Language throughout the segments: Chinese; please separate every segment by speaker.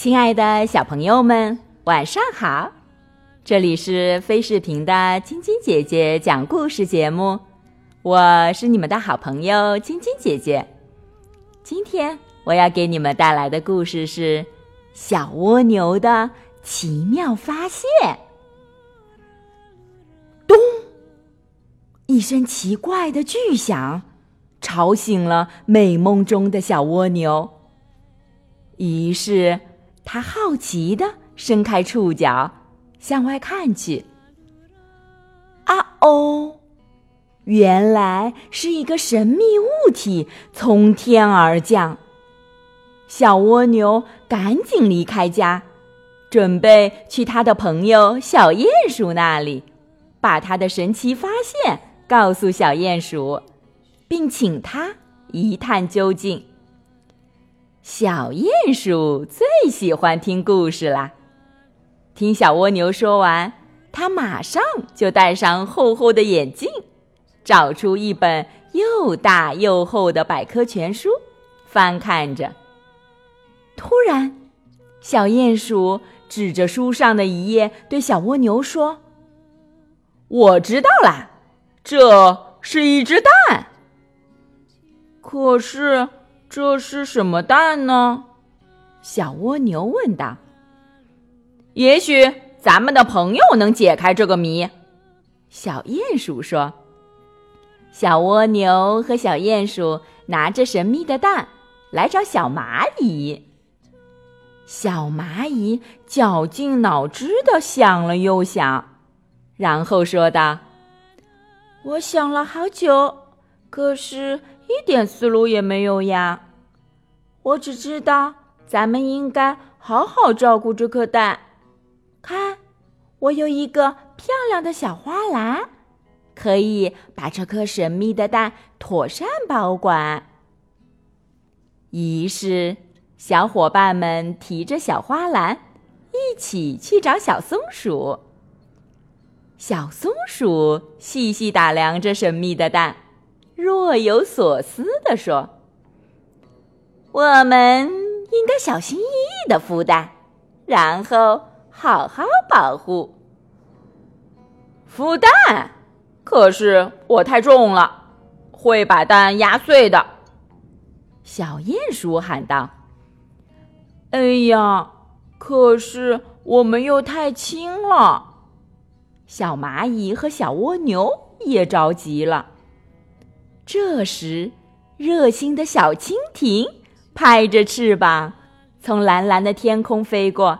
Speaker 1: 亲爱的小朋友们，晚上好！这里是飞视频的晶晶姐姐讲故事节目，我是你们的好朋友晶晶姐姐。今天我要给你们带来的故事是《小蜗牛的奇妙发现》。咚！一声奇怪的巨响，吵醒了美梦中的小蜗牛。于是，他好奇的伸开触角，向外看去。啊哦！原来是一个神秘物体从天而降。小蜗牛赶紧离开家，准备去他的朋友小鼹鼠那里，把他的神奇发现告诉小鼹鼠，并请他一探究竟。小鼹鼠最喜欢听故事啦。听小蜗牛说完，它马上就戴上厚厚的眼镜，找出一本又大又厚的百科全书，翻看着。突然，小鼹鼠指着书上的一页，对小蜗牛说：“我知道啦，这是一只蛋。可是……”这是什么蛋呢？小蜗牛问道。“也许咱们的朋友能解开这个谜。”小鼹鼠说。小蜗牛和小鼹鼠拿着神秘的蛋来找小蚂蚁。小蚂蚁绞尽脑汁的想了又想，然后说道：“我想了好久，可是……”一点思路也没有呀！我只知道咱们应该好好照顾这颗蛋。看，我有一个漂亮的小花篮，可以把这颗神秘的蛋妥善保管。于是，小伙伴们提着小花篮，一起去找小松鼠。小松鼠细细打量着神秘的蛋。若有所思地说：“我们应该小心翼翼的孵蛋，然后好好保护。孵蛋，可是我太重了，会把蛋压碎的。”小鼹鼠喊道。“哎呀，可是我们又太轻了。”小蚂蚁和小蜗牛也着急了。这时，热心的小蜻蜓拍着翅膀，从蓝蓝的天空飞过，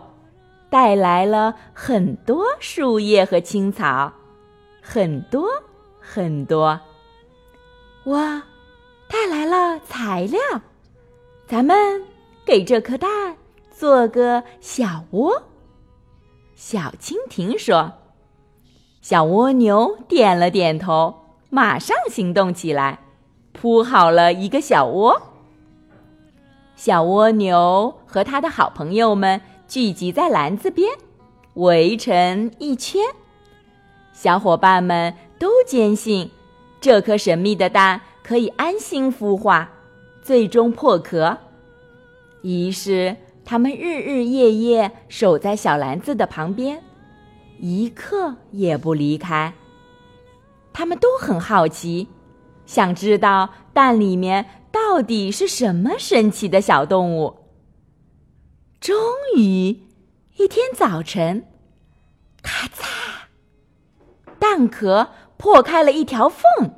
Speaker 1: 带来了很多树叶和青草，很多很多。我带来了材料，咱们给这颗蛋做个小窝。小蜻蜓说：“小蜗牛点了点头。”马上行动起来，铺好了一个小窝。小蜗牛和他的好朋友们聚集在篮子边，围成一圈。小伙伴们都坚信，这颗神秘的蛋可以安心孵化，最终破壳。于是，他们日日夜夜守在小篮子的旁边，一刻也不离开。他们都很好奇，想知道蛋里面到底是什么神奇的小动物。终于，一天早晨，咔嚓，蛋壳破开了一条缝。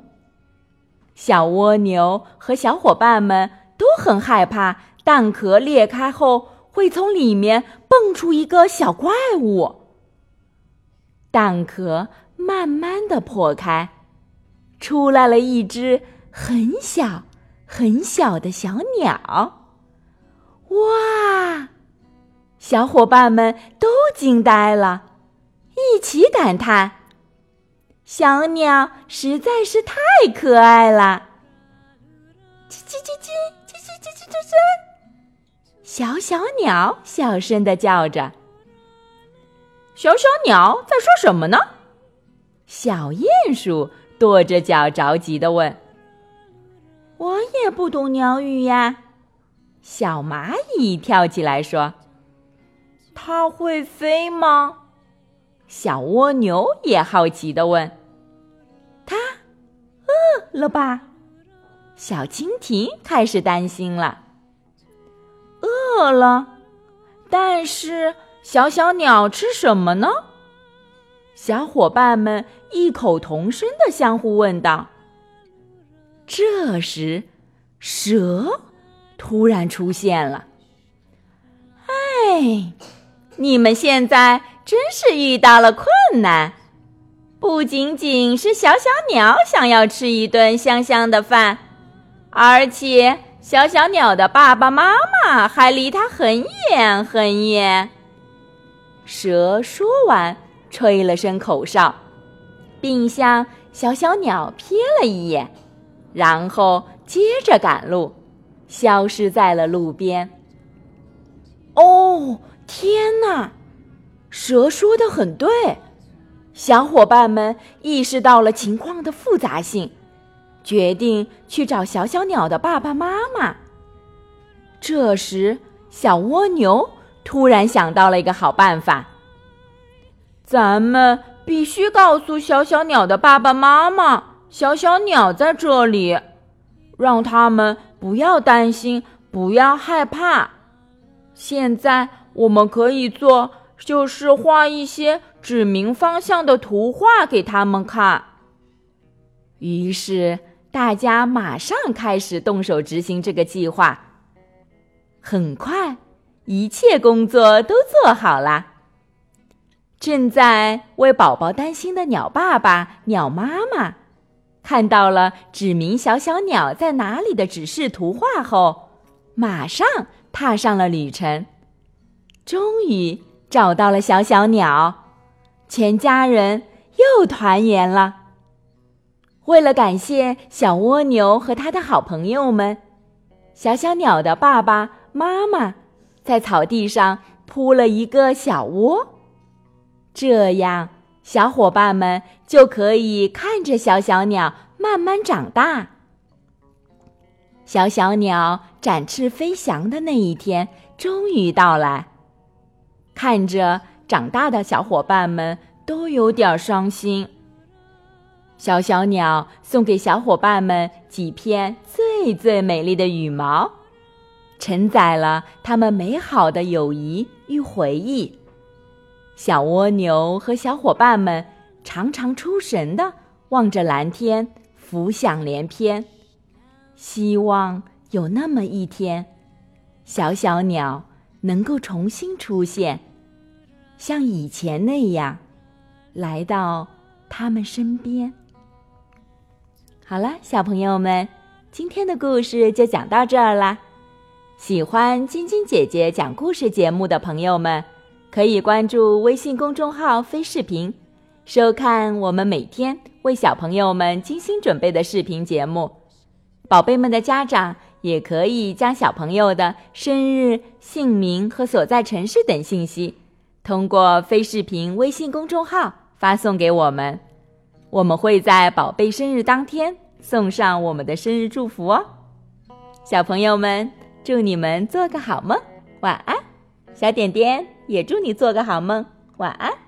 Speaker 1: 小蜗牛和小伙伴们都很害怕，蛋壳裂开后会从里面蹦出一个小怪物。蛋壳。慢慢的破开，出来了一只很小很小的小鸟。哇！小伙伴们都惊呆了，一起感叹：“小鸟实在是太可爱了！”叽叽叽叽叽叽叽叽叽叽，小小鸟小声的叫着。小小鸟在说什么呢？小鼹鼠跺着脚，着急的问：“我也不懂鸟语呀。”小蚂蚁跳起来说：“它会飞吗？小蜗牛也好奇的问：“它饿了吧？”小蜻蜓开始担心了。饿了，但是小小鸟吃什么呢？小伙伴们异口同声的相互问道。这时，蛇突然出现了。哎，你们现在真是遇到了困难！不仅仅是小小鸟想要吃一顿香香的饭，而且小小鸟的爸爸妈妈还离它很远很远。蛇说完，吹了声口哨，并向小小鸟瞥了一眼。然后接着赶路，消失在了路边。哦，天哪！蛇说的很对，小伙伴们意识到了情况的复杂性，决定去找小小鸟的爸爸妈妈。这时，小蜗牛突然想到了一个好办法：咱们必须告诉小小鸟的爸爸妈妈。小小鸟在这里，让他们不要担心，不要害怕。现在我们可以做，就是画一些指明方向的图画给他们看。于是大家马上开始动手执行这个计划。很快，一切工作都做好了。正在为宝宝担心的鸟爸爸、鸟妈妈。看到了指明小小鸟在哪里的指示图画后，马上踏上了旅程。终于找到了小小鸟，全家人又团圆了。为了感谢小蜗牛和他的好朋友们，小小鸟的爸爸妈妈在草地上铺了一个小窝，这样。小伙伴们就可以看着小小鸟慢慢长大。小小鸟展翅飞翔的那一天终于到来，看着长大的小伙伴们都有点伤心。小小鸟送给小伙伴们几片最最美丽的羽毛，承载了他们美好的友谊与回忆。小蜗牛和小伙伴们常常出神的望着蓝天，浮想联翩，希望有那么一天，小小鸟能够重新出现，像以前那样，来到他们身边。好了，小朋友们，今天的故事就讲到这儿啦。喜欢晶晶姐姐讲故事节目的朋友们。可以关注微信公众号“飞视频”，收看我们每天为小朋友们精心准备的视频节目。宝贝们的家长也可以将小朋友的生日、姓名和所在城市等信息，通过飞视频微信公众号发送给我们，我们会在宝贝生日当天送上我们的生日祝福哦。小朋友们，祝你们做个好梦，晚安，小点点。也祝你做个好梦，晚安。